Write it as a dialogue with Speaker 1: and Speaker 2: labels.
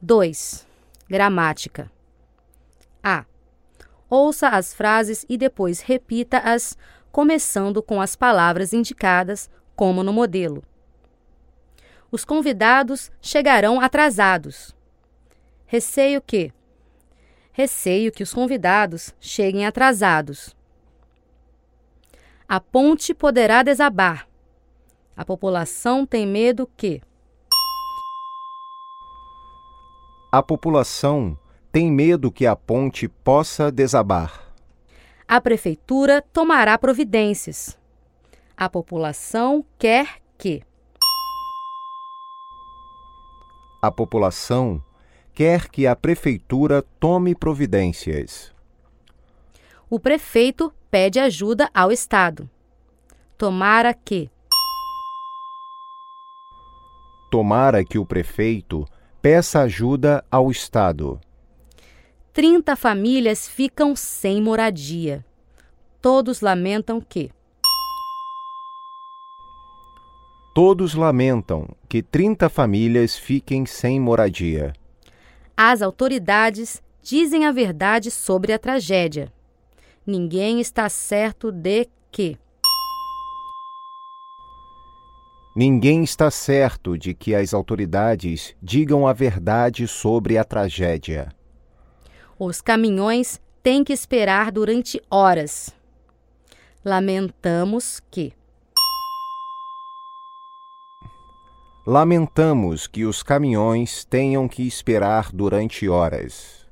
Speaker 1: 2. Gramática. A. Ouça as frases e depois repita-as, começando com as palavras indicadas, como no modelo. Os convidados chegarão atrasados. Receio que. Receio que os convidados cheguem atrasados. A ponte poderá desabar. A população tem medo que.
Speaker 2: A população tem medo que a ponte possa desabar.
Speaker 1: A prefeitura tomará providências. A população quer que.
Speaker 2: A população quer que a prefeitura tome providências.
Speaker 1: O prefeito pede ajuda ao Estado. Tomara que.
Speaker 2: Tomara que o prefeito peça ajuda ao Estado.
Speaker 1: 30 famílias ficam sem moradia. Todos lamentam que.
Speaker 2: Todos lamentam que 30 famílias fiquem sem moradia.
Speaker 1: As autoridades dizem a verdade sobre a tragédia. Ninguém está certo de que.
Speaker 2: Ninguém está certo de que as autoridades digam a verdade sobre a tragédia.
Speaker 1: Os caminhões têm que esperar durante horas. Lamentamos que.
Speaker 2: Lamentamos que os caminhões tenham que esperar durante horas.